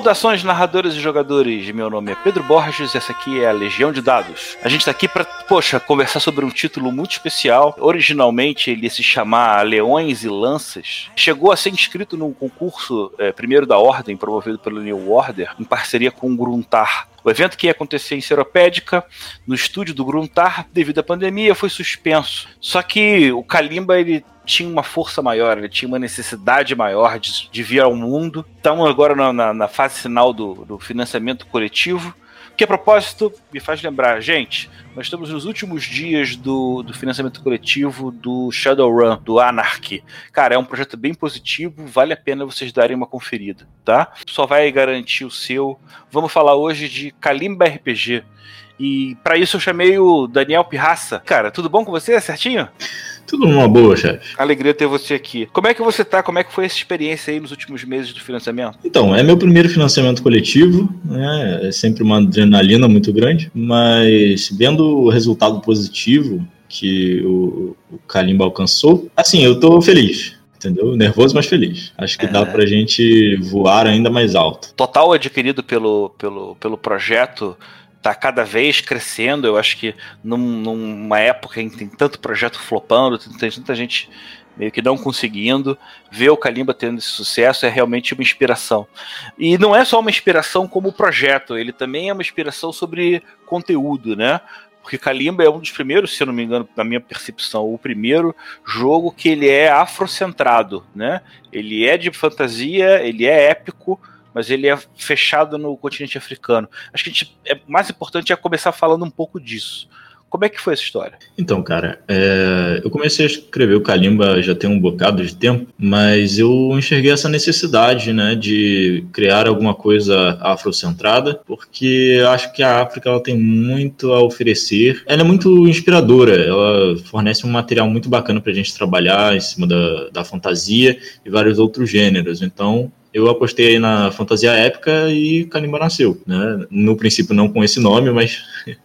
Saudações narradores e jogadores, meu nome é Pedro Borges e essa aqui é a Legião de Dados. A gente está aqui para, poxa, conversar sobre um título muito especial. Originalmente ele ia se chamar Leões e Lanças. Chegou a ser inscrito num concurso é, primeiro da Ordem, promovido pelo New Order, em parceria com o Gruntar. O evento que ia acontecer em Seropédica, no estúdio do Gruntar, devido à pandemia, foi suspenso. Só que o Kalimba ele tinha uma força maior, ele tinha uma necessidade maior de, de vir ao mundo. Estamos agora na, na, na fase final do, do financiamento coletivo. Que a propósito me faz lembrar, gente, nós estamos nos últimos dias do, do financiamento coletivo do Shadowrun, do Anarchy. Cara, é um projeto bem positivo, vale a pena vocês darem uma conferida, tá? Só vai garantir o seu. Vamos falar hoje de Kalimba RPG. E para isso eu chamei o Daniel Pirraça. Cara, tudo bom com você? Certinho? Tudo numa boa, chefe. Alegria ter você aqui. Como é que você tá? Como é que foi essa experiência aí nos últimos meses do financiamento? Então, é meu primeiro financiamento coletivo, né? É sempre uma adrenalina muito grande, mas vendo o resultado positivo que o, o Kalimba alcançou, assim, eu tô feliz entendeu? Nervoso, mas feliz. Acho que é. dá pra gente voar ainda mais alto. Total adquirido pelo, pelo, pelo projeto tá cada vez crescendo. Eu acho que num, numa época em que tem tanto projeto flopando, tem tanta gente meio que não conseguindo, ver o Kalimba tendo esse sucesso é realmente uma inspiração. E não é só uma inspiração como projeto, ele também é uma inspiração sobre conteúdo, né? Porque Kalimba é um dos primeiros, se eu não me engano, na minha percepção, o primeiro jogo que ele é afrocentrado, né? Ele é de fantasia, ele é épico, mas ele é fechado no continente africano. Acho que gente, é mais importante é começar falando um pouco disso. Como é que foi essa história? Então, cara, é, eu comecei a escrever o Kalimba já tem um bocado de tempo, mas eu enxerguei essa necessidade, né, de criar alguma coisa afrocentrada, porque acho que a África ela tem muito a oferecer. Ela é muito inspiradora, ela fornece um material muito bacana para a gente trabalhar em cima da, da fantasia e vários outros gêneros. Então, eu apostei na fantasia épica e Kalimba nasceu. Né? No princípio não com esse nome, mas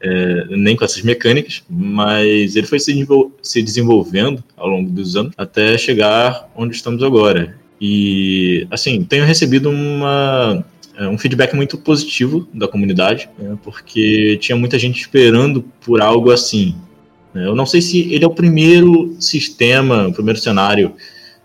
é, nem com essas mecânicas, mas ele foi se, se desenvolvendo ao longo dos anos até chegar onde estamos agora. E, assim, tenho recebido uma, é, um feedback muito positivo da comunidade, né, porque tinha muita gente esperando por algo assim. Né. Eu não sei se ele é o primeiro sistema, o primeiro cenário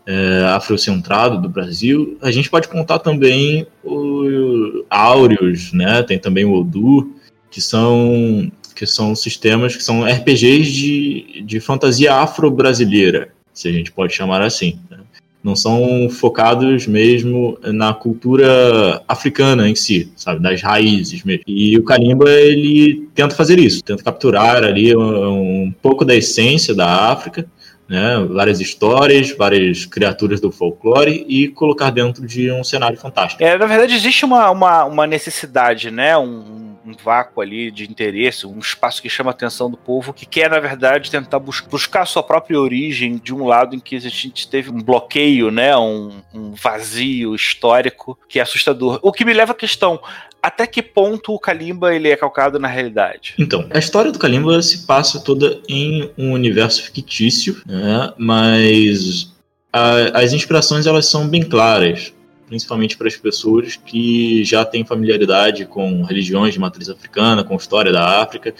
é, afrocentrado do Brasil, a gente pode contar também o Áureos, né? Tem também o Odu, que são que são sistemas que são RPGs de, de fantasia afro-brasileira, se a gente pode chamar assim. Né? Não são focados mesmo na cultura africana em si, sabe, das raízes mesmo. E o Kalimba ele tenta fazer isso, tenta capturar ali um, um pouco da essência da África né, várias histórias, várias criaturas do folclore e colocar dentro de um cenário fantástico. É, na verdade, existe uma, uma, uma necessidade, né, um, um vácuo ali de interesse, um espaço que chama a atenção do povo, que quer, na verdade, tentar bus buscar a sua própria origem de um lado em que a gente teve um bloqueio, né, um, um vazio histórico que é assustador. O que me leva à questão, até que ponto o Kalimba ele é calcado na realidade? Então, a história do Kalimba se passa toda em um universo fictício, né? mas a, as inspirações elas são bem claras, principalmente para as pessoas que já têm familiaridade com religiões de matriz africana, com história da África.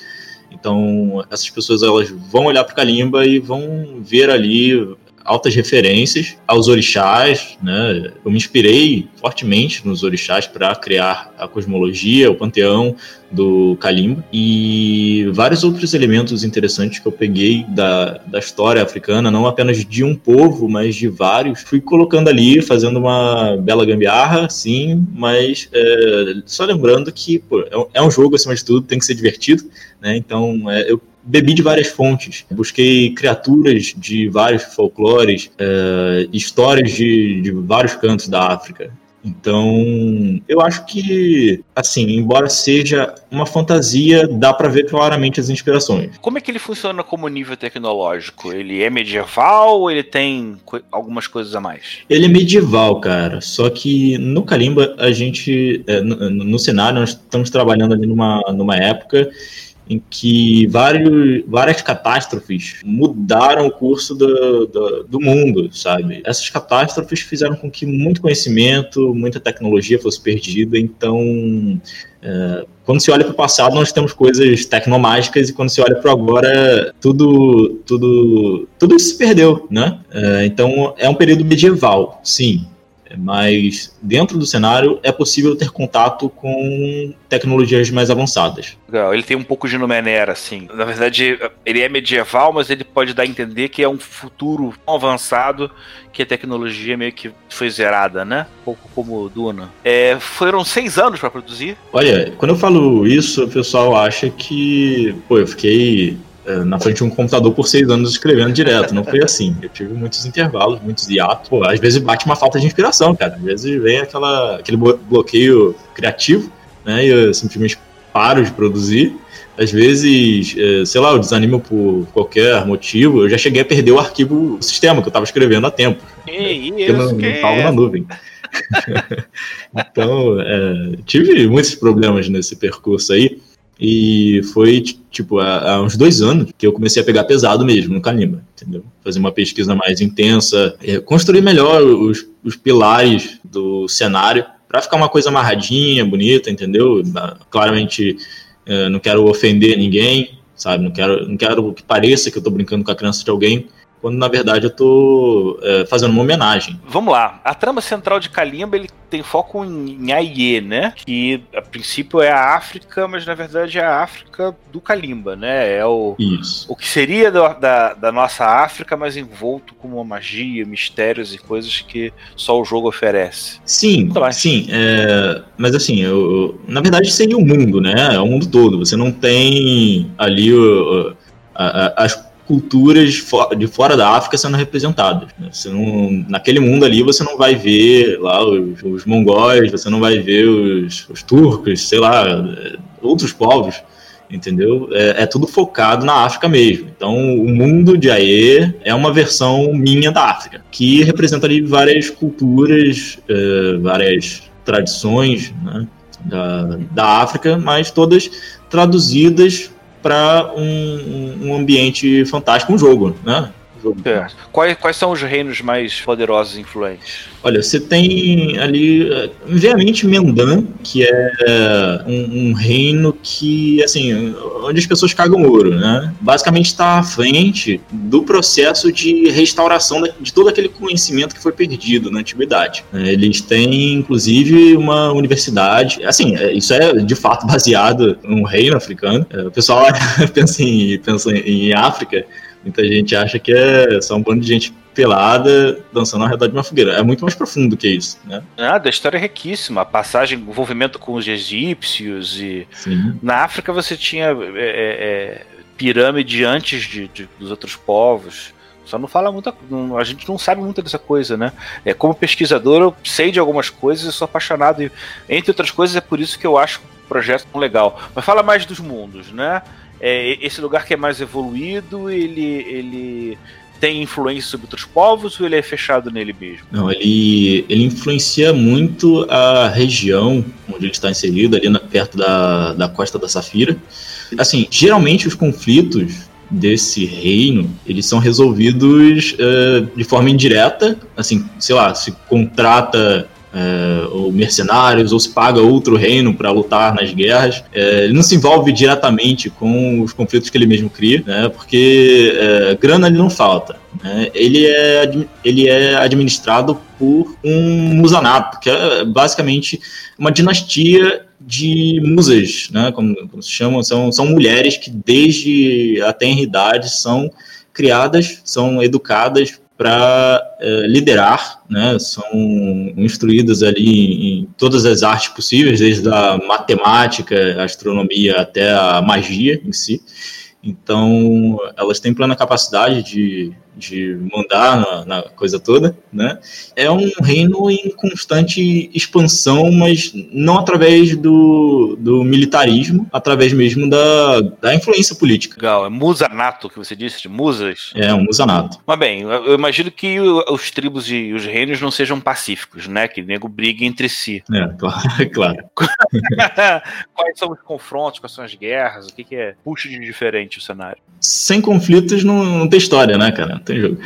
Então, essas pessoas elas vão olhar para o Kalimba e vão ver ali altas referências aos orixás, né? Eu me inspirei fortemente nos orixás para criar a cosmologia, o panteão do Kalimba e vários outros elementos interessantes que eu peguei da, da história africana, não apenas de um povo, mas de vários. Fui colocando ali, fazendo uma bela gambiarra, sim, mas é, só lembrando que pô, é, é um jogo, acima de tudo, tem que ser divertido, né? Então é, eu bebi de várias fontes. Busquei criaturas de vários folclores, é, histórias de, de vários cantos da África. Então, eu acho que, assim, embora seja uma fantasia, dá para ver claramente as inspirações. Como é que ele funciona como nível tecnológico? Ele é medieval ou ele tem co algumas coisas a mais? Ele é medieval, cara. Só que no Kalimba, a gente, é, no, no cenário, nós estamos trabalhando ali numa, numa época em que vários, várias catástrofes mudaram o curso do, do, do, mundo, sabe? Essas catástrofes fizeram com que muito conhecimento, muita tecnologia fosse perdida. Então, é, quando se olha para o passado, nós temos coisas tecnomágicas e quando se olha para agora, tudo, tudo, tudo isso se perdeu, né? É, então, é um período medieval, sim mas dentro do cenário é possível ter contato com tecnologias mais avançadas. Legal, ele tem um pouco de Numenera, assim. Na verdade, ele é medieval, mas ele pode dar a entender que é um futuro tão avançado que a tecnologia meio que foi zerada, né? Um pouco como Duna. É, foram seis anos para produzir. Olha, quando eu falo isso, o pessoal acha que, pô, eu fiquei na frente de um computador por seis anos escrevendo direto. Não foi assim. Eu tive muitos intervalos, muitos hiatos. Pô, às vezes bate uma falta de inspiração, cara. Às vezes vem aquela, aquele bloqueio criativo, né? E eu simplesmente paro de produzir. Às vezes, é, sei lá, eu desanimo por qualquer motivo. Eu já cheguei a perder o arquivo do sistema que eu estava escrevendo há tempo. Que isso, não estava na nuvem. então, é, tive muitos problemas nesse percurso aí. E foi, tipo, há, uns dois anos que eu comecei a pegar pesado mesmo no Kalimba, entendeu? Fazer uma pesquisa mais intensa, é, construir melhor os, os pilares do cenário para ficar uma coisa amarradinha, bonita, entendeu? Claramente, é, não quero ofender ninguém, sabe? Não quero, não quero que pareça que eu estou brincando com a criança de alguém quando na verdade eu estou é, fazendo uma homenagem. Vamos lá. A trama central de Kalimba ele tem foco em, em Aie, né? Que a princípio é a África, mas na verdade é a África do Kalimba, né? É o, Isso. o que seria da, da, da nossa África, mas envolto com uma magia, mistérios e coisas que só o jogo oferece. Sim, sim. É, mas assim, eu, na verdade seria o mundo, né? É o mundo todo. Você não tem ali o, a, a, as culturas de fora da África sendo representadas. Né? Você não, naquele mundo ali você não vai ver lá os, os mongóis, você não vai ver os, os, turcos, sei lá, outros povos, entendeu? É, é, tudo focado na África mesmo. Então o mundo de Aê é uma versão minha da África, que representa ali várias culturas, é, várias tradições né, da, da África, mas todas traduzidas para um, um ambiente fantástico, um jogo, né? Jogo. É. Quais, quais são os reinos mais poderosos e influentes? Olha, você tem ali, obviamente, Mendan, que é um, um, reino que, assim, onde as pessoas cagam ouro, né? Basicamente está à frente do processo de restauração de todo aquele conhecimento que foi perdido na antiguidade. É, eles têm, inclusive, uma universidade, assim, é, isso é de fato baseado num reino africano. É, o pessoal pensa em, pensa em África, Muita gente acha que é só um bando de gente pelada dançando ao redor de uma fogueira. É muito mais profundo que isso, né? Nada, a história é riquíssima. A passagem, o envolvimento com os egípcios e... Sim. Na África você tinha é, é, é, pirâmide antes de, de, dos outros povos. Só não fala muita. A gente não sabe muito dessa coisa, né? É, como pesquisador, eu sei de algumas coisas e sou apaixonado. E, entre outras coisas, é por isso que eu acho o projeto tão legal. Mas fala mais dos mundos, né? É, esse lugar que é mais evoluído, ele, ele tem influência sobre outros povos ou ele é fechado nele mesmo? Não, ele, ele influencia muito a região onde ele está inserido, ali na, perto da, da Costa da Safira. Assim, geralmente os conflitos desse reino, eles são resolvidos uh, de forma indireta, assim, sei lá, se contrata é, ou mercenários, ou se paga outro reino para lutar nas guerras. É, ele não se envolve diretamente com os conflitos que ele mesmo cria, né, porque é, grana ele não falta. Né, ele, é, ele é administrado por um musanato, que é basicamente uma dinastia de musas, né, como, como se chamam, são, são mulheres que desde a tenra idade são criadas, são educadas para uh, liderar, né? São instruídas ali em todas as artes possíveis, desde a matemática, a astronomia até a magia em si. Então, elas têm plena capacidade de, de mandar na, na, coisa toda, né? É um reino em constante expansão, mas não através do, do militarismo, através mesmo da, da influência política. Legal, é musanato que você disse, de musas? É, um musanato. Mas bem, eu imagino que os tribos e os reinos não sejam pacíficos, né? Que nego brigue entre si. É, claro. claro. Quais são os confrontos, quais são as guerras, o que, que é? Puxa de diferente o cenário. Sem conflitos não, não tem história, né, cara? Não tem jogo.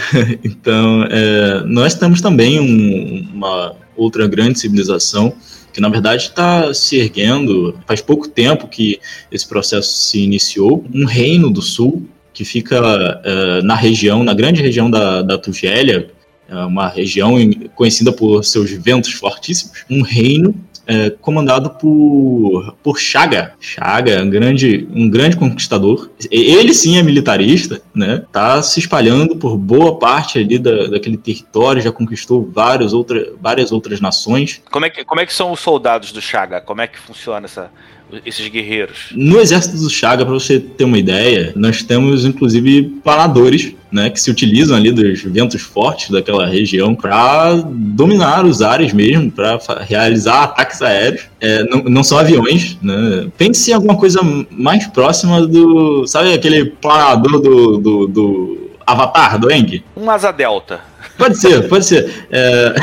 então, é, nós temos também um, uma outra grande civilização que na verdade está se erguendo. Faz pouco tempo que esse processo se iniciou. Um reino do sul que fica uh, na região, na grande região da, da Tugélia, uma região conhecida por seus ventos fortíssimos. Um reino é, comandado por, por Chaga. Chaga, um grande, um grande conquistador. Ele sim é militarista, né? Tá se espalhando por boa parte ali da, daquele território, já conquistou várias, outra, várias outras nações. Como é, que, como é que são os soldados do Chaga? Como é que funciona essa, esses guerreiros? No exército do Chaga, para você ter uma ideia, nós temos inclusive planadores, né, que se utilizam ali dos ventos fortes daquela região para dominar os ares mesmo, para realizar ataques aéreos. É, não, não, são aviões, né? Pense em alguma coisa mais próxima do, sabe, aquele planador do, do, do Avatar, do Eng? Um asa delta. Pode ser, pode ser. É...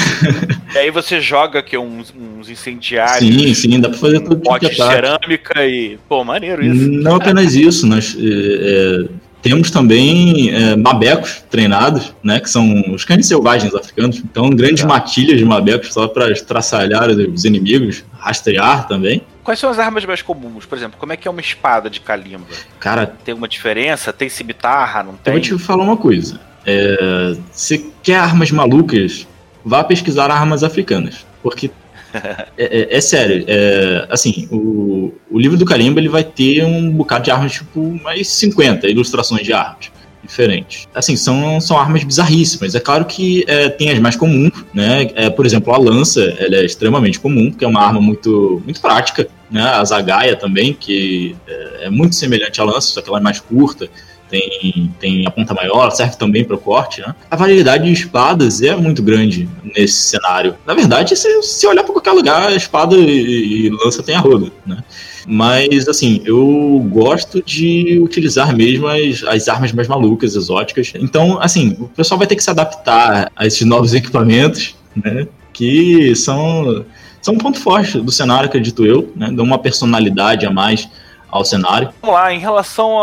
E aí você joga que uns, uns incendiários. Sim, sim, dá pra fazer tudo. Um pote de cerâmica e. Pô, maneiro isso. Não apenas isso, nós é, é, temos também é, mabecos treinados, né? Que são os cães selvagens africanos. Então, grandes matilhas de mabecos só para estraçalhar os inimigos, rastrear também. Quais são as armas mais comuns? Por exemplo, como é que é uma espada de calimba? Cara, tem uma diferença? Tem cimitarra? Não tem? Eu vou te falar uma coisa. É, você quer armas malucas? Vá pesquisar armas africanas. Porque é, é, é, sério, é, assim, o, o livro do Carimba ele vai ter um bocado de armas, tipo, mais 50 ilustrações de armas diferentes. Assim, são, são armas bizarríssimas. É claro que é, tem as mais comuns, né? É, por exemplo, a lança, ela é extremamente comum, porque é uma arma muito, muito prática, né? A zagaia também, que é, é muito semelhante à lança, só que ela é mais curta tem, tem a ponta maior, serve também para o corte, né? A variedade de espadas é muito grande nesse cenário. Na verdade, se, se olhar para qualquer lugar, espada e, e lança tem a roda, né? Mas, assim, eu gosto de utilizar mesmo as, as armas mais malucas, exóticas. Então, assim, o pessoal vai ter que se adaptar a esses novos equipamentos, né? Que são, são um ponto forte do cenário, acredito eu, né? Dão uma personalidade a mais ao cenário. Vamos lá, em relação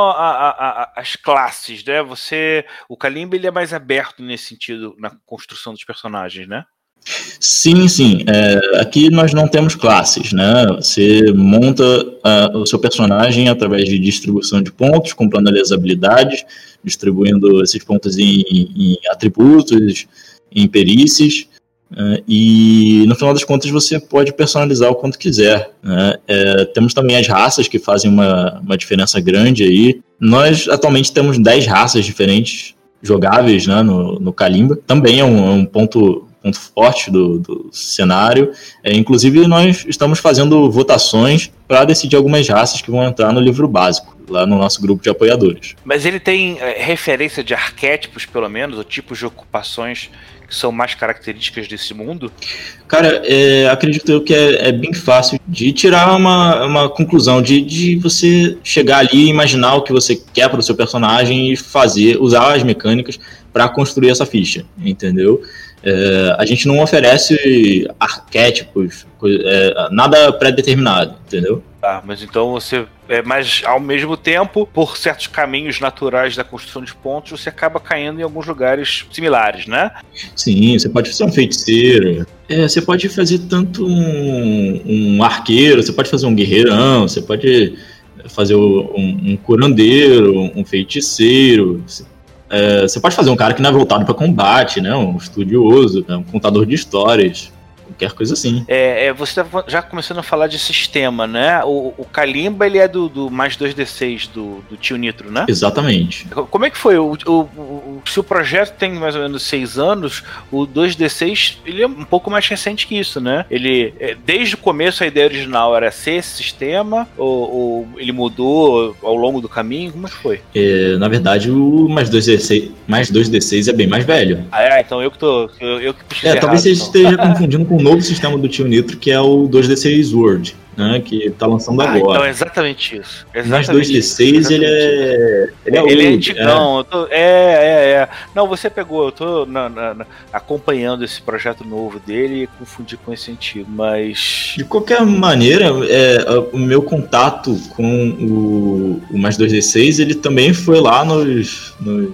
às classes, né? Você, o Kalimba ele é mais aberto nesse sentido na construção dos personagens, né? Sim, sim. É, aqui nós não temos classes, né? Você monta uh, o seu personagem através de distribuição de pontos, comprando ali as habilidades, distribuindo esses pontos em, em atributos, em perícias, Uh, e no final das contas você pode personalizar o quanto quiser. Né? É, temos também as raças que fazem uma, uma diferença grande aí. Nós atualmente temos 10 raças diferentes jogáveis né, no, no Kalimba. Também é um, é um ponto, ponto forte do, do cenário. É, inclusive, nós estamos fazendo votações para decidir algumas raças que vão entrar no livro básico, lá no nosso grupo de apoiadores. Mas ele tem é, referência de arquétipos, pelo menos, ou tipos de ocupações que são mais características desse mundo? Cara, é, acredito eu que é, é, bem fácil de tirar uma, uma conclusão, de, de você chegar ali e imaginar o que você quer para o seu personagem e fazer, usar as mecânicas para construir essa ficha, entendeu? É, a gente não oferece arquétipos, é, nada pré-determinado, entendeu? Tá, mas então você. É, mas ao mesmo tempo, por certos caminhos naturais da construção de pontos, você acaba caindo em alguns lugares similares, né? Sim, você pode fazer um feiticeiro. É, você pode fazer tanto um, um, arqueiro, você pode fazer um guerreirão, você pode fazer um, um curandeiro, um feiticeiro. É, você pode fazer um cara que não é voltado para combate, né? Um estudioso, né? um contador de histórias qualquer coisa assim. É, é você tá já começando a falar de sistema, né? O, o Kalimba, ele é do, do mais 2D6 do, do tio Nitro, né? Exatamente. Como é que foi? O, o, se o projeto tem mais ou menos seis anos, o 2D6 ele é um pouco mais recente que isso, né? Ele, é, desde o começo, a ideia original era ser esse sistema, ou, ou ele mudou ao longo do caminho? Como é que foi? É, na verdade, o mais 2D6, mais 2D6 é bem mais velho. Ah, é? Então eu que tô. Eu, eu que é, talvez você então. esteja confundindo com o novo sistema do Tio Nitro, que é o 2D6 Word né? Que tá lançando ah, agora. Então é exatamente isso. Exatamente Mas 2D6 ele é. Ele é, ele é antigão. É. É, é, é. Não, você pegou, eu tô na, na, na, acompanhando esse projeto novo dele e confundi com esse antigo, mas. De qualquer maneira, é, o meu contato com o, o Mais 2D6 ele também foi lá nos, nos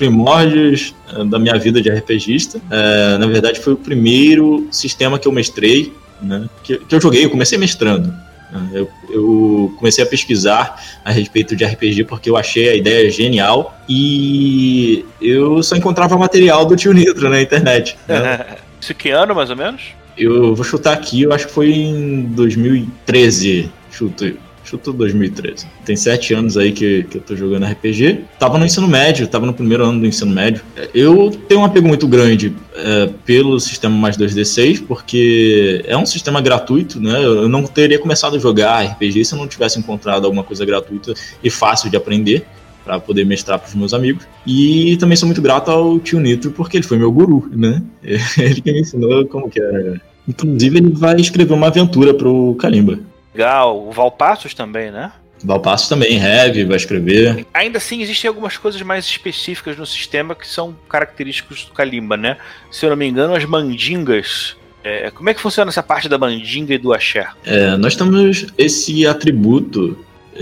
primórdios é, da minha vida de RPGista. É, na verdade, foi o primeiro sistema que eu mestrei né, que, que eu joguei, eu comecei mestrando. Né, eu, eu, comecei a pesquisar a respeito de RPG porque eu achei a ideia genial e eu só encontrava material do tio Nitro na internet. Né? Isso que ano, mais ou menos? Eu vou chutar aqui, eu acho que foi em 2013, chuto chuto 2013. Tem sete anos aí que, que eu tô jogando RPG. Tava no ensino médio, tava no primeiro ano do ensino médio. Eu tenho um apego muito grande é, pelo sistema mais 2D6, porque é um sistema gratuito, né? Eu não teria começado a jogar RPG se eu não tivesse encontrado alguma coisa gratuita e fácil de aprender para poder mestrar para os meus amigos. E também sou muito grato ao tio Nitro, porque ele foi meu guru, né? Ele que me ensinou como que era. Inclusive, ele vai escrever uma aventura pro Kalimba. Legal. O Valpassos também, né? Valpassos também, Heavy, vai escrever. Ainda assim, existem algumas coisas mais específicas no sistema que são características do Kalimba, né? Se eu não me engano, as mandingas. É, como é que funciona essa parte da mandinga e do axé? É, nós temos esse atributo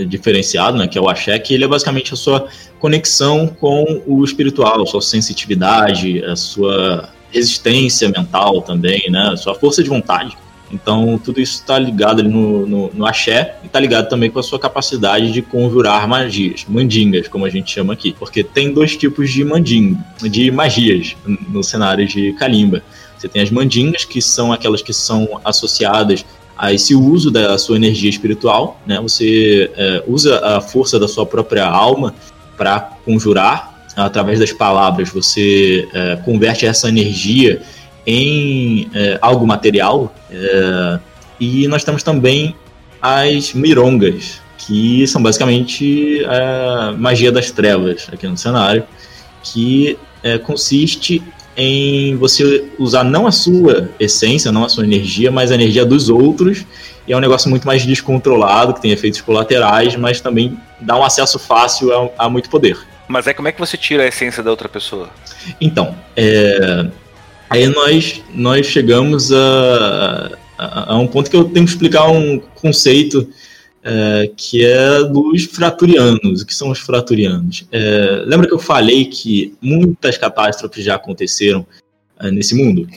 diferenciado, né, que é o axé, que ele é basicamente a sua conexão com o espiritual, a sua sensitividade, a sua resistência mental também, né, a sua força de vontade. Então, tudo isso está ligado ali no, no, no axé e está ligado também com a sua capacidade de conjurar magias, mandingas, como a gente chama aqui. Porque tem dois tipos de mandinga, de magias no cenário de Kalimba. Você tem as mandingas, que são aquelas que são associadas a esse uso da sua energia espiritual, né? Você é, usa a força da sua própria alma para conjurar através das palavras. Você é, converte essa energia em é, algo material. É, e nós temos também as mirongas, que são basicamente a magia das trevas aqui no cenário, que é, consiste em você usar não a sua essência, não a sua energia, mas a energia dos outros. E é um negócio muito mais descontrolado, que tem efeitos colaterais, mas também dá um acesso fácil a, a muito poder. Mas é como é que você tira a essência da outra pessoa? Então, é, Aí nós, nós chegamos a, a, a, um ponto que eu tenho que explicar um conceito é, que é dos fraturianos. O que são os fraturianos? É, lembra que eu falei que muitas catástrofes já aconteceram é, nesse mundo?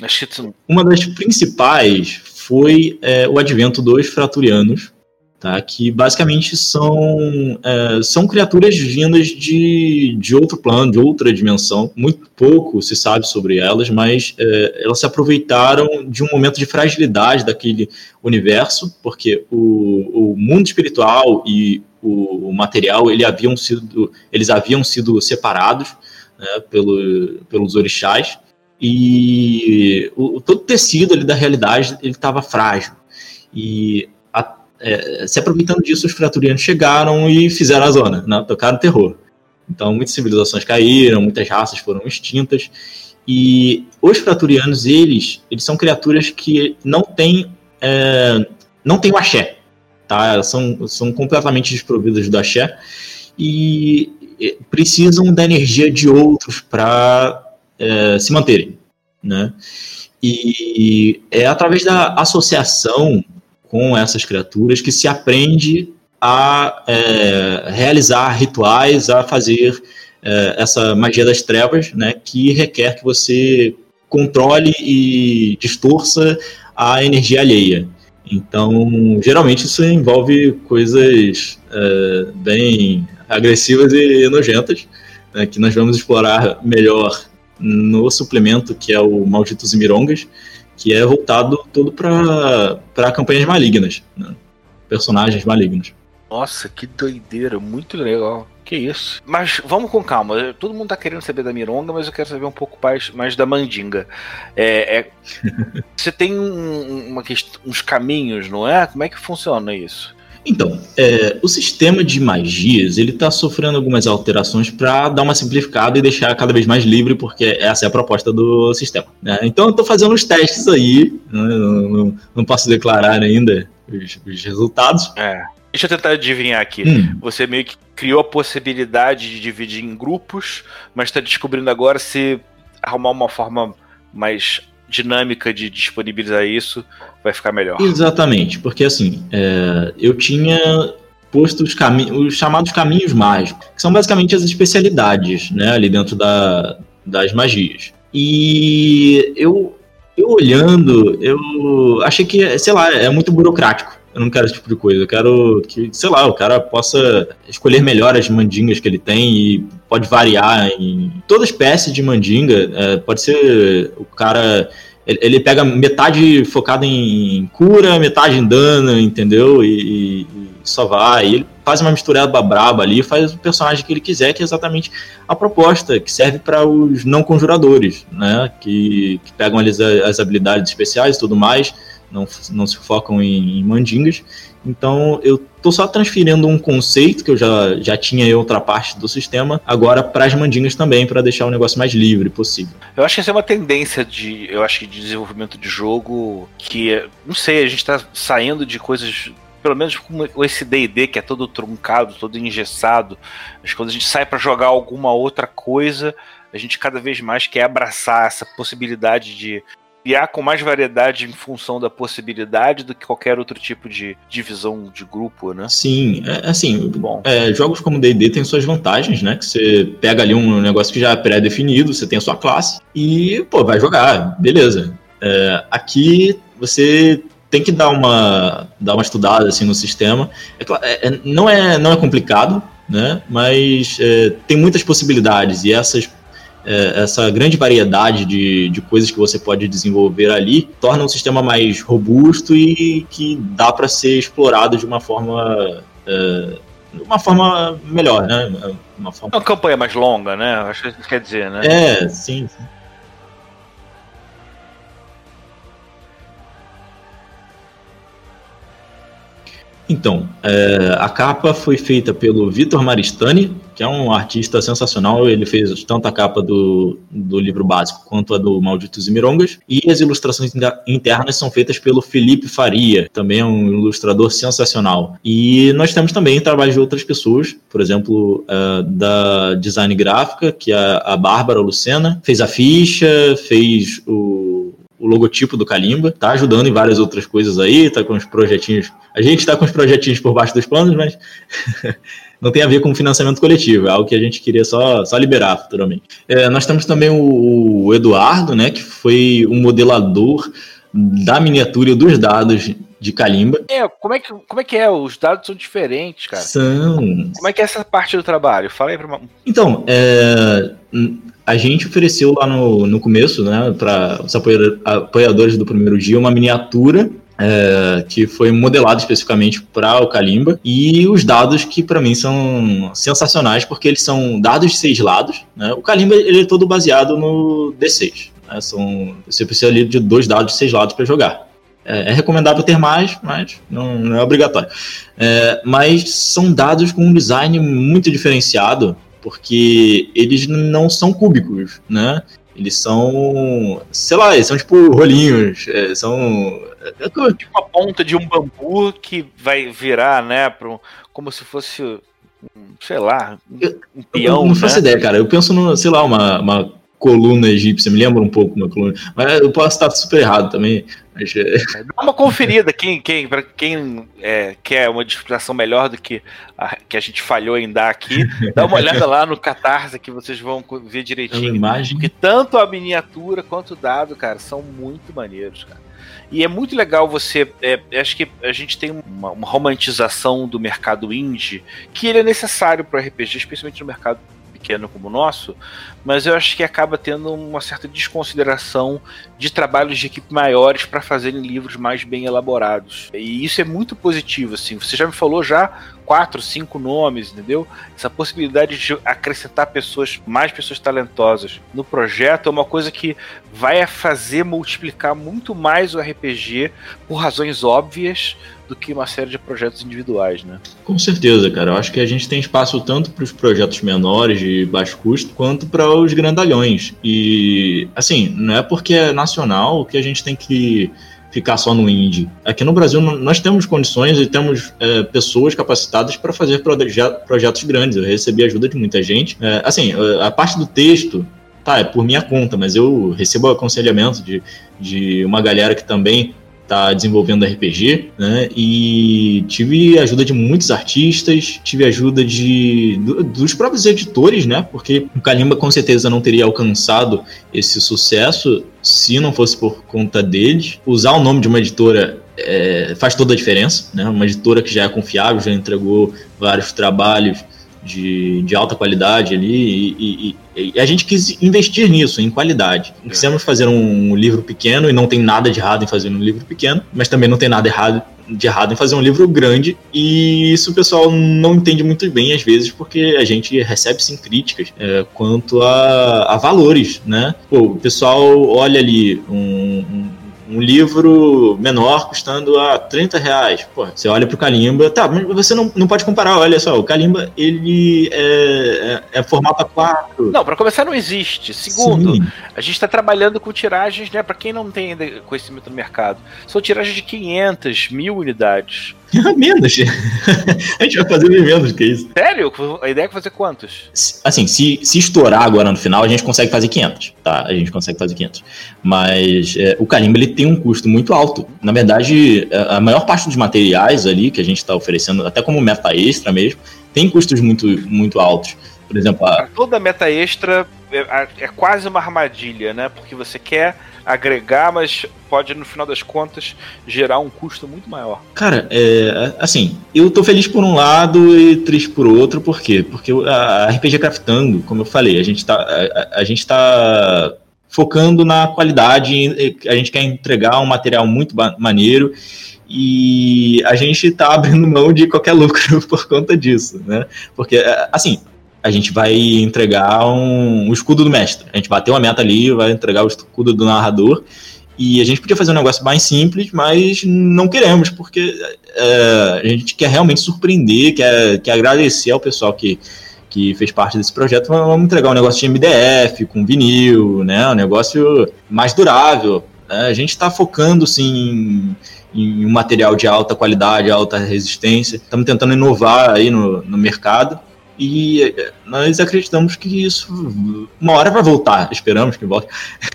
Uma das principais foi é, o advento dos fraturianos, tá? que basicamente são, é, são criaturas vindas de, de outro plano, de outra dimensão. Muito pouco se sabe sobre elas, mas é, elas se aproveitaram de um momento de fragilidade daquele universo, porque o, o mundo espiritual e o, material ele haviam sido, eles haviam sido separados né, pelo, pelos orixás, e o, todo o tecido ali da realidade ele estava frágil. E é, se aproveitando disso, os fraturianos chegaram e fizeram a zona, né? tocaram terror. Então, muitas civilizações caíram, muitas raças foram extintas. E os fraturianos, eles, eles são criaturas que não têm, é, não têm o axé. Tá? Elas são, são completamente desprovidas do axé e precisam da energia de outros para é, se manterem. Né? E é através da associação com essas criaturas que se aprende a é, realizar rituais, a fazer é, essa magia das trevas, né, que requer que você controle e distorça a energia alheia. Então, geralmente isso envolve coisas é, bem agressivas e nojentas, né, que nós vamos explorar melhor no suplemento que é o Malditos Mirongas, que é voltado todo para campanhas malignas, né? personagens malignos. Nossa, que doideira, muito legal. Que isso. Mas vamos com calma. Todo mundo tá querendo saber da Mironga, mas eu quero saber um pouco mais, mais da Mandinga. É, é... Você tem um, uma uns caminhos, não é? Como é que funciona isso? Então, é, o sistema de magias ele está sofrendo algumas alterações para dar uma simplificada e deixar cada vez mais livre, porque essa é a proposta do sistema. Né? Então, eu estou fazendo os testes aí, né? não, não, não, posso declarar ainda os, os resultados. É. Deixa eu tentar adivinhar aqui. Hum. Você meio que criou a possibilidade de dividir em grupos, mas está descobrindo agora se arrumar uma forma mais dinâmica de disponibilizar isso vai ficar melhor. Exatamente, porque assim, é, eu tinha posto os, os chamados caminhos mágicos, que são basicamente as especialidades, né, ali dentro da, das magias. E eu, eu olhando, eu achei que, sei lá, é muito burocrático. Eu não quero esse tipo de coisa. Eu quero que, sei lá, o cara possa escolher melhor as mandingas que ele tem e pode variar em toda espécie de mandinga. É, pode ser o cara. Ele pega metade focado em cura, metade em dano, entendeu? E, e só vai. E ele faz uma misturada braba ali, faz o personagem que ele quiser, que é exatamente a proposta, que serve para os não conjuradores, né? Que, que pegam ali as, as habilidades especiais e tudo mais não, não se focam em, em mandingas. Então eu estou só transferindo um conceito que eu já, já tinha em outra parte do sistema, agora para as mandingas também, para deixar o negócio mais livre possível. Eu acho que essa é uma tendência de, eu acho de desenvolvimento de jogo que, não sei, a gente está saindo de coisas pelo menos com esse D&D que é todo truncado, todo engessado, mas quando a gente sai para jogar alguma outra coisa, a gente cada vez mais quer abraçar essa possibilidade de criar com mais variedade em função da possibilidade do que qualquer outro tipo de divisão de grupo, né? Sim, é, assim, Bom. É, jogos como D&D têm suas vantagens, né? Que você pega ali um negócio que já é pré-definido, você tem a sua classe e, pô, vai jogar, beleza. É, aqui você tem que dar uma, dar uma estudada assim no sistema. É, é, não, é, não é complicado, né? Mas é, tem muitas possibilidades e essas é, essa grande variedade de, de coisas que você pode desenvolver ali torna um sistema mais robusto e que dá para ser explorado de uma forma é, uma forma melhor, né? Uma, forma... uma campanha mais longa, né? Acho que isso quer dizer, né? É, sim. sim. Então, é, a capa foi feita pelo Vitor Maristani, que é um artista sensacional. Ele fez tanto a capa do, do livro básico quanto a do Malditos e Mirongas. E as ilustrações internas são feitas pelo Felipe Faria, também é um ilustrador sensacional. E nós temos também trabalhos de outras pessoas, por exemplo, uh, da design gráfica, que é a Bárbara Lucena, fez a ficha, fez o o logotipo do Kalimba, tá ajudando em várias outras coisas aí, tá com os projetinhos. A gente tá com os projetinhos por baixo dos panos, mas não tem a ver com financiamento coletivo, é algo que a gente queria só, só liberar futuramente. É, nós temos também o, o Eduardo, né, que foi um modelador da miniatura e dos dados de Kalimba. É, como é que, como é que é? Os dados são diferentes, cara. São. Como é que é essa parte do trabalho? Fala aí pra Então, é, a gente ofereceu lá no, no começo, né, para os apoiadores do primeiro dia, uma miniatura é, que foi modelada especificamente para o Kalimba e os dados que para mim são sensacionais porque eles são dados de seis lados. Né? O Kalimba ele é todo baseado no D6. Né? São, você precisa de dois dados de seis lados para jogar. É, é, recomendável ter mais, mas não, não é obrigatório. É, mas são dados com um design muito diferenciado porque eles não são cúbicos, né? Eles são, sei lá, eles são tipo rolinhos, é, são é tipo uma ponta de um bambu que vai virar, né, pro, como se fosse, sei lá, um peão. Eu não faço né? ideia, cara. Eu penso no, sei lá, uma, uma coluna egípcia, me lembra um pouco uma coluna, mas eu posso estar super errado também. É. dá uma conferida, quem, quem, para quem é, quer uma explicação melhor do que a, que a gente falhou em dar aqui, dá uma olhada lá no Catarse que vocês vão ver direitinho. imagem. Que tanto a miniatura quanto o dado, cara, são muito maneiros, cara. E é muito legal você. É, acho que a gente tem uma, uma, romantização do mercado indie que ele é necessário para RPG, especialmente no mercado pequeno como o nosso, mas eu acho que acaba tendo uma certa desconsideração de trabalhos de equipe maiores para fazerem livros mais bem elaborados. E isso é muito positivo, assim. Você já me falou já quatro, cinco nomes, entendeu? Essa possibilidade de acrescentar pessoas, mais pessoas talentosas no projeto é uma coisa que vai fazer multiplicar muito mais o RPG por razões óbvias do que uma série de projetos individuais, né? Com certeza, cara. Eu acho que a gente tem espaço tanto para os projetos menores de baixo custo quanto para os grandalhões. E assim, não é porque é nacional que a gente tem que ficar só no indie. Aqui no Brasil nós temos condições e temos é, pessoas capacitadas para fazer proje projetos grandes. Eu recebi ajuda de muita gente. É, assim, a parte do texto tá, é por minha conta, mas eu recebo aconselhamento de, de uma galera que também está desenvolvendo RPG, né? E tive ajuda de muitos artistas, tive ajuda de dos próprios editores, né? Porque o Kalimba com certeza não teria alcançado esse sucesso se não fosse por conta deles. Usar o nome de uma editora é, faz toda a diferença, né? Uma editora que já é confiável, já entregou vários trabalhos de, de alta qualidade ali e, e, e, a gente quis investir nisso, em qualidade. É. Quisemos fazer um, livro pequeno e não tem nada de errado em fazer um livro pequeno, mas também não tem nada errado de errado em fazer um livro grande e isso o pessoal não entende muito bem às vezes porque a gente recebe sim críticas é, quanto a, a, valores, né? Pô, o pessoal olha ali um, um um livro menor custando a 30 reais. Pô, você olha pro Kalimba, tá, mas você não, não pode comparar, olha só, o Kalimba, ele é, é, é formato A4. Não, para começar não existe. Segundo, Sim. a gente está trabalhando com tiragens, né, para quem não tem ainda conhecimento no mercado, são tiragens de 500, mil unidades. Menos. a gente vai fazer bem menos que isso. Sério? A ideia é fazer quantos? Assim, se, se estourar agora no final, a gente consegue fazer 500, tá? A gente consegue fazer 500. Mas é, o carimbo, ele tem um custo muito alto. Na verdade, é, a maior parte dos materiais ali que a gente está oferecendo, até como meta extra mesmo, tem custos muito, muito altos. Por exemplo, a... toda meta extra é, é quase uma armadilha, né? Porque você quer agregar, mas pode, no final das contas, gerar um custo muito maior. Cara, é, assim, eu tô feliz por um lado e triste por outro, por quê? Porque a RPG Craftando, como eu falei, a gente tá, a, a gente tá focando na qualidade, a gente quer entregar um material muito maneiro e a gente está abrindo mão de qualquer lucro por conta disso, né? Porque, assim, a gente vai entregar um, um, escudo do mestre. A gente bateu uma meta ali, vai entregar o escudo do narrador. E a gente podia fazer um negócio mais simples, mas não queremos, porque é, a gente quer realmente surpreender, quer, quer agradecer ao pessoal que, que fez parte desse projeto. Vamos entregar um negócio de MDF, com vinil, né? um negócio mais durável. Né? A gente está focando, sim, em um material de alta qualidade, alta resistência. Estamos tentando inovar aí no, no mercado. E eh, nós acreditamos que isso uma hora vai voltar, esperamos que volte.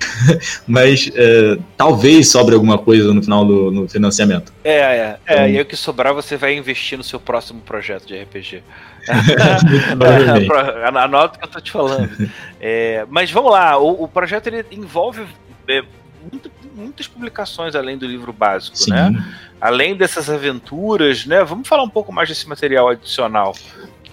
Mas é, talvez sobre alguma coisa no final do no financiamento. É, é. é então, e o que sobrar você vai investir no seu próximo projeto de RPG. Anota o que eu tô te falando. É, mas vamos lá, o, o projeto ele envolve é, muito, muitas publicações além do livro básico, Sim. né? Além dessas aventuras, né? Vamos falar um pouco mais desse material adicional.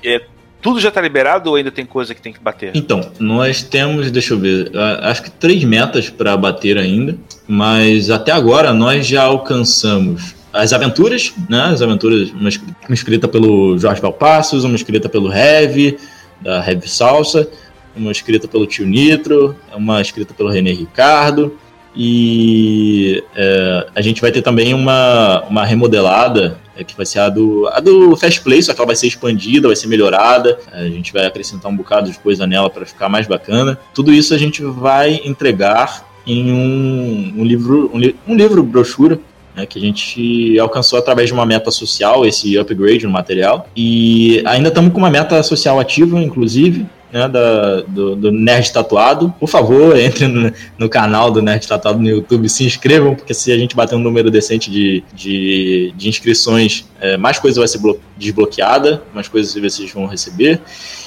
É, tudo já está liberado ou ainda tem coisa que tem que bater? Então, nós temos, deixa eu ver, acho que três metas para bater ainda, mas até agora nós já alcançamos as aventuras, né? As aventuras, uma, escrita pelo Jorge Valpassos, uma escrita pelo Heavy, da Heavy Salsa, uma escrita pelo Tio Nitro, uma escrita pelo René Ricardo, e é, a gente vai ter também uma, uma remodelada, é, que vai ser a do, a do Fast Play, só que ela vai ser expandida, vai ser melhorada. A gente vai acrescentar um bocado de coisa nela para ficar mais bacana. Tudo isso a gente vai entregar em um, um livro, um, um livro brochura né, que a gente alcançou através de uma meta social, esse upgrade no material. E ainda estamos com uma meta social ativa, inclusive, né, da, do, do, Nerd Tatuado. Por favor, entre no, no, canal do Nerd Tatuado no YouTube, se inscrevam, porque se a gente bater um número decente de, de, de inscrições, é, mais coisa vai ser desbloqueada, mais coisas vocês vão receber.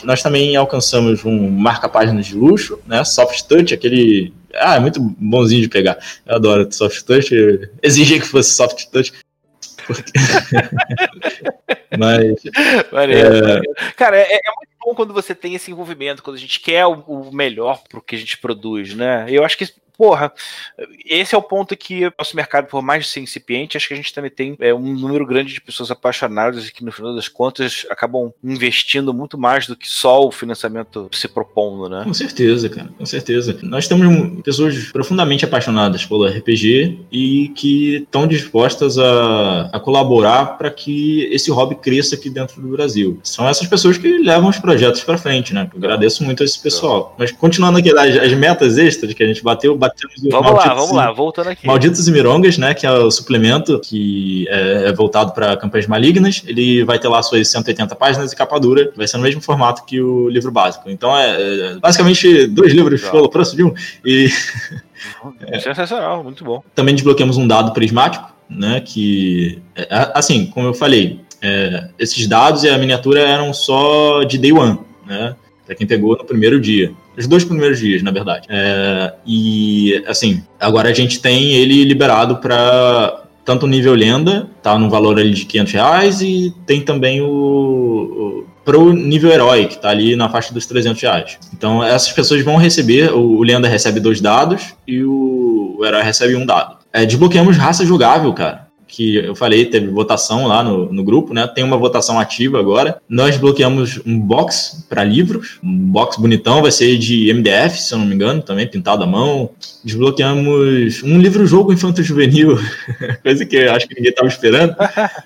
Nós também alcançamos um marca-páginas de luxo, né, Soft Touch, aquele ah, é muito bonzinho de pegar. Eu adoro soft touch. Exigi que fosse soft touch. Porque... Mas. é... Cara, é, é, muito bom quando você tem esse envolvimento, quando a gente quer o, o melhor pro que a gente produz, né? Eu acho que porra, esse é o ponto que o nosso mercado, por mais ser incipiente, acho que a gente também tem é, um número grande de pessoas apaixonadas e que, no final das contas, acabam investindo muito mais do que só o financiamento se propondo, né? Com certeza, cara, com certeza. Nós temos pessoas profundamente apaixonadas pelo RPG e que estão dispostas a, a colaborar para que esse hobby cresça aqui dentro do Brasil. São essas pessoas que levam os projetos para frente, né? Eu agradeço muito a esse pessoal. Mas continuando aqui, as, as metas extras que a gente bateu, batemos Vamos lá, vamos lá, voltando aqui. Malditos e Mirongas, né? Que é o suplemento que é, é voltado para campanhas malignas. Ele vai ter lá suas 180 páginas e capa dura, vai ser no mesmo formato que o livro básico. Então é, é basicamente dois livros pelo preço de um. E. é, Sensacional, muito bom. Também desbloqueamos um dado prismático, né? Que, é, assim, como eu falei, é, esses dados e a miniatura eram só de day one, né? Para quem pegou no primeiro dia. Os dois primeiros dias, na verdade. É, e, assim, agora a gente tem ele liberado para tanto o nível lenda, tá no valor ali de 500 reais, e tem também o, o pro nível herói, que tá ali na faixa dos 300 reais. Então, essas pessoas vão receber, o, o lenda recebe dois dados e o, o herói recebe um dado. É, desbloqueamos raça jogável, cara que eu falei, teve votação lá no, no grupo, né? Tem uma votação ativa agora. Nós bloqueamos um box para livros, um box bonitão, vai ser de MDF, se eu não me engano, também pintado à mão. Desbloqueamos um livro-jogo infanto-juvenil, coisa que eu acho que ninguém estava esperando,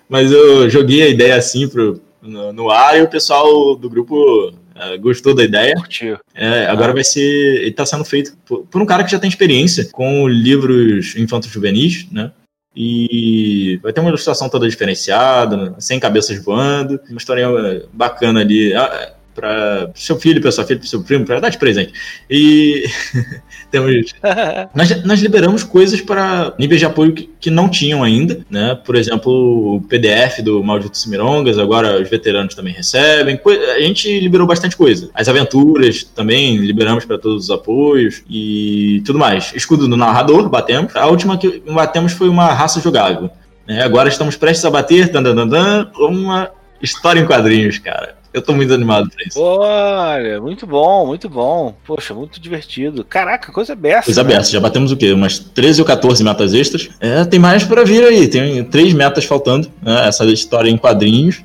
mas eu joguei a ideia assim pro, no, no ar e o pessoal do grupo Uh, gostou da ideia. Curtiu. É, agora ah. vai ser. Ele está sendo feito por, por, um cara que já tem experiência com livros infantos juvenis, né? E vai ter uma ilustração toda diferenciada, sem cabeças voando, uma história bacana ali. Para seu filho, para sua filha, para seu primo, para dar de presente. E temos. nós, nós liberamos coisas para níveis de apoio que, que, não tinham ainda, né? Por exemplo, o PDF do Malditos Mirongas, agora os veteranos também recebem. A gente liberou bastante coisa. As aventuras também liberamos para todos os apoios e tudo mais. Escudo do narrador, batemos. A última que batemos foi uma raça jogável. Né? Agora estamos prestes a bater, dan, dan, dan, dan, uma história em quadrinhos, cara. Eu tô muito animado pra isso. Olha, muito bom, muito bom. Poxa, muito divertido. Caraca, coisa beça. Coisa né? beça. Já batemos o quê? Umas 13 ou 14 metas extras. É, tem mais para vir aí. Tem três metas faltando. Né? Essa história em quadrinhos.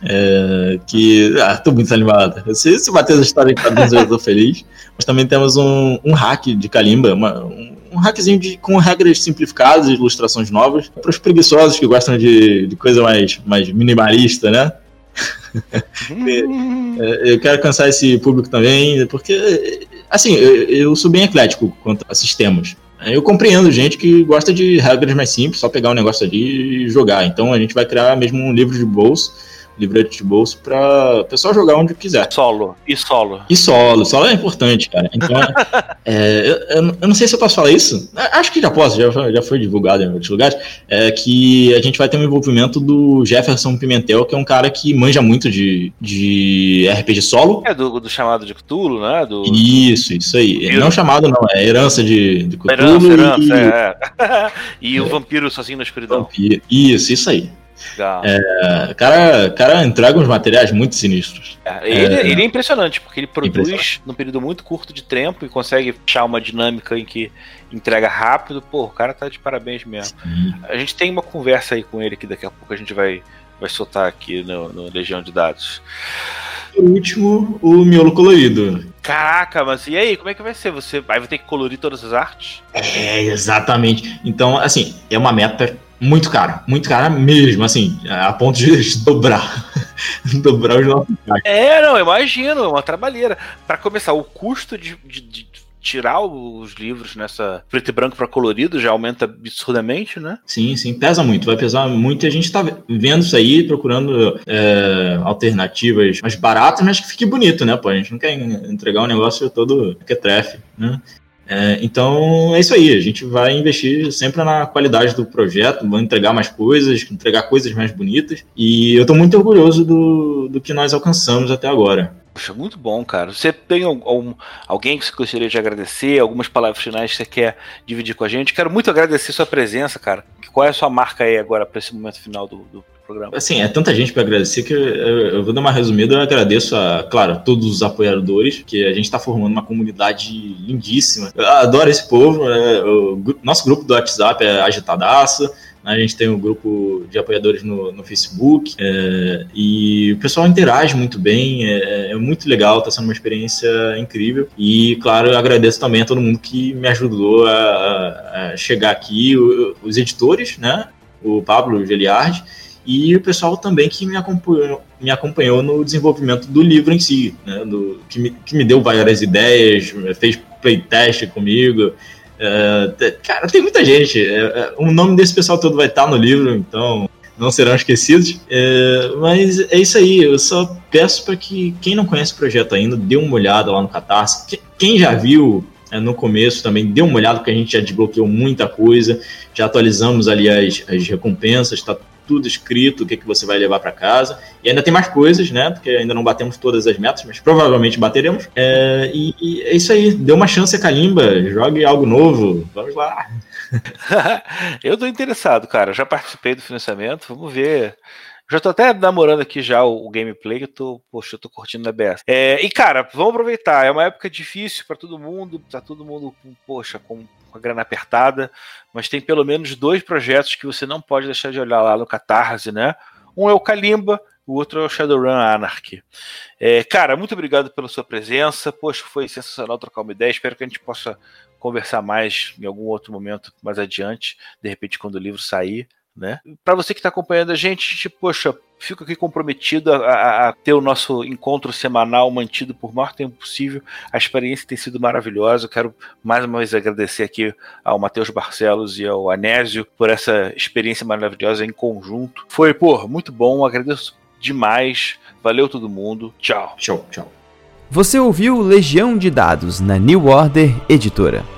É, que. Ah, tô muito animado. Se, se bater essa história em quadrinhos, eu tô feliz. Mas também temos um, um hack de Kalimba, uma, um, um hackzinho de, com regras simplificadas, ilustrações novas, para os preguiçosos que gostam de, de coisa mais, mais minimalista, né? É, eu quero alcançar esse público também, porque, assim, eu, eu sou bem eclético quanto a sistemas. Eu compreendo gente que gosta de regras mais simples, só pegar um negócio ali e jogar. Então a gente vai criar mesmo um livro de bolso livrete de bolso para o pessoal jogar onde quiser. Solo. E solo. E solo. Solo é importante, cara. Então, é, eu, eu, não sei se eu posso falar isso. Acho que já posso, já, já foi divulgado em outros lugares. É que a gente vai ter um envolvimento do Jefferson Pimentel, que é um cara que manja muito de, de RPG solo. É do, do chamado de Cthulhu, né? Do, isso, isso aí. Eu... Não chamado, não. É herança de, de Cthulhu. Herança, herança, e... é. e é. o vampiro sozinho na escuridão. Vampiro. Isso, isso aí. É, cara, cara entrega uns materiais muito sinistros. É, ele, é, ele, é impressionante, porque ele produz num período muito curto de tempo e consegue achar uma dinâmica em que entrega rápido. Pô, o cara tá de parabéns mesmo. Sim. A gente tem uma conversa aí com ele que daqui a pouco a gente vai, vai soltar aqui no, no Legião de Dados. Por último, o miolo colorido. Caraca, mas e aí, como é que vai ser? Você vai ter que colorir todas as artes? É, exatamente. Então, assim, é uma meta muito cara, muito cara mesmo, assim, a ponto de dobrar. dobrar os nossos É, não, imagino, é uma trabalheira. Para começar, o custo de, de, de, tirar os livros nessa preto e branco para colorido já aumenta absurdamente, né? Sim, sim, pesa muito, vai pesar muito e a gente tá vendo isso aí, procurando é, alternativas mais baratas, mas que fique bonito, né? Pô, a gente não quer entregar um negócio todo que é trefe, né? É, então é isso aí, a gente vai investir sempre na qualidade do projeto, vamos entregar mais coisas, entregar coisas mais bonitas, e eu estou muito orgulhoso do, do que nós alcançamos até agora. Poxa, muito bom, cara. Você tem algum, alguém que você gostaria de agradecer, algumas palavras finais que você quer dividir com a gente? Quero muito agradecer sua presença, cara. Qual é a sua marca aí agora para esse momento final do, do programa. Assim, é tanta gente para agradecer que eu, eu, vou dar uma resumida. Eu agradeço a, claro, a todos os apoiadores, que a gente está formando uma comunidade lindíssima. Eu adoro esse povo. É, o nosso grupo do WhatsApp é agitadaço. A gente tem um grupo de apoiadores no, no Facebook é, e o pessoal interage muito bem, é, é muito legal, está sendo uma experiência incrível. E, claro, eu agradeço também a todo mundo que me ajudou a, a chegar aqui, os editores, né? O Pablo Geliardi, e o pessoal também que me acompanhou, me acompanhou no desenvolvimento do livro em si, né? Do, que, me, que me deu várias ideias, fez playtest comigo. É, cara, tem muita gente. É, é, o nome desse pessoal todo vai estar no livro, então não serão esquecidos. É, mas é isso aí. Eu só peço para que quem não conhece o projeto ainda dê uma olhada lá no Catarse. Quem já viu é, no começo também dê uma olhada, porque a gente já desbloqueou muita coisa. Já atualizamos ali as, as recompensas, está tudo escrito, o que, que você vai levar para casa. E ainda tem mais coisas, né? Porque ainda não batemos todas as metas, mas provavelmente bateremos. É, e, e, é isso aí. Dê uma chance a Kalimba, jogue algo novo. Vamos lá. eu tô interessado, cara. Já participei do financiamento. Vamos ver. Já tô até namorando aqui já o, o gameplay, eu tô, poxa, eu tô curtindo na BS. É, e cara, vamos aproveitar, é uma época difícil para todo mundo, tá todo mundo, poxa, com, com a grana apertada, mas tem pelo menos dois projetos que você não pode deixar de olhar lá no Catarse, né? Um é o Kalimba, o outro é o Shadowrun Anarchy. É, cara, muito obrigado pela sua presença. Poxa, foi sensacional trocar uma ideia. Espero que a gente possa conversar mais em algum outro momento mais adiante, de repente quando o livro sair né? Para você que está acompanhando a gente, tipo, poxa, fico aqui comprometido a, a, ter o nosso encontro semanal mantido por maior tempo possível. A experiência tem sido maravilhosa. Eu quero mais uma vez agradecer aqui ao Matheus Barcelos e ao Anésio por essa experiência maravilhosa em conjunto. Foi, pô, muito bom. Agradeço demais. Valeu todo mundo. Tchau. Tchau, tchau. Você ouviu Legião de Dados na New Order Editora.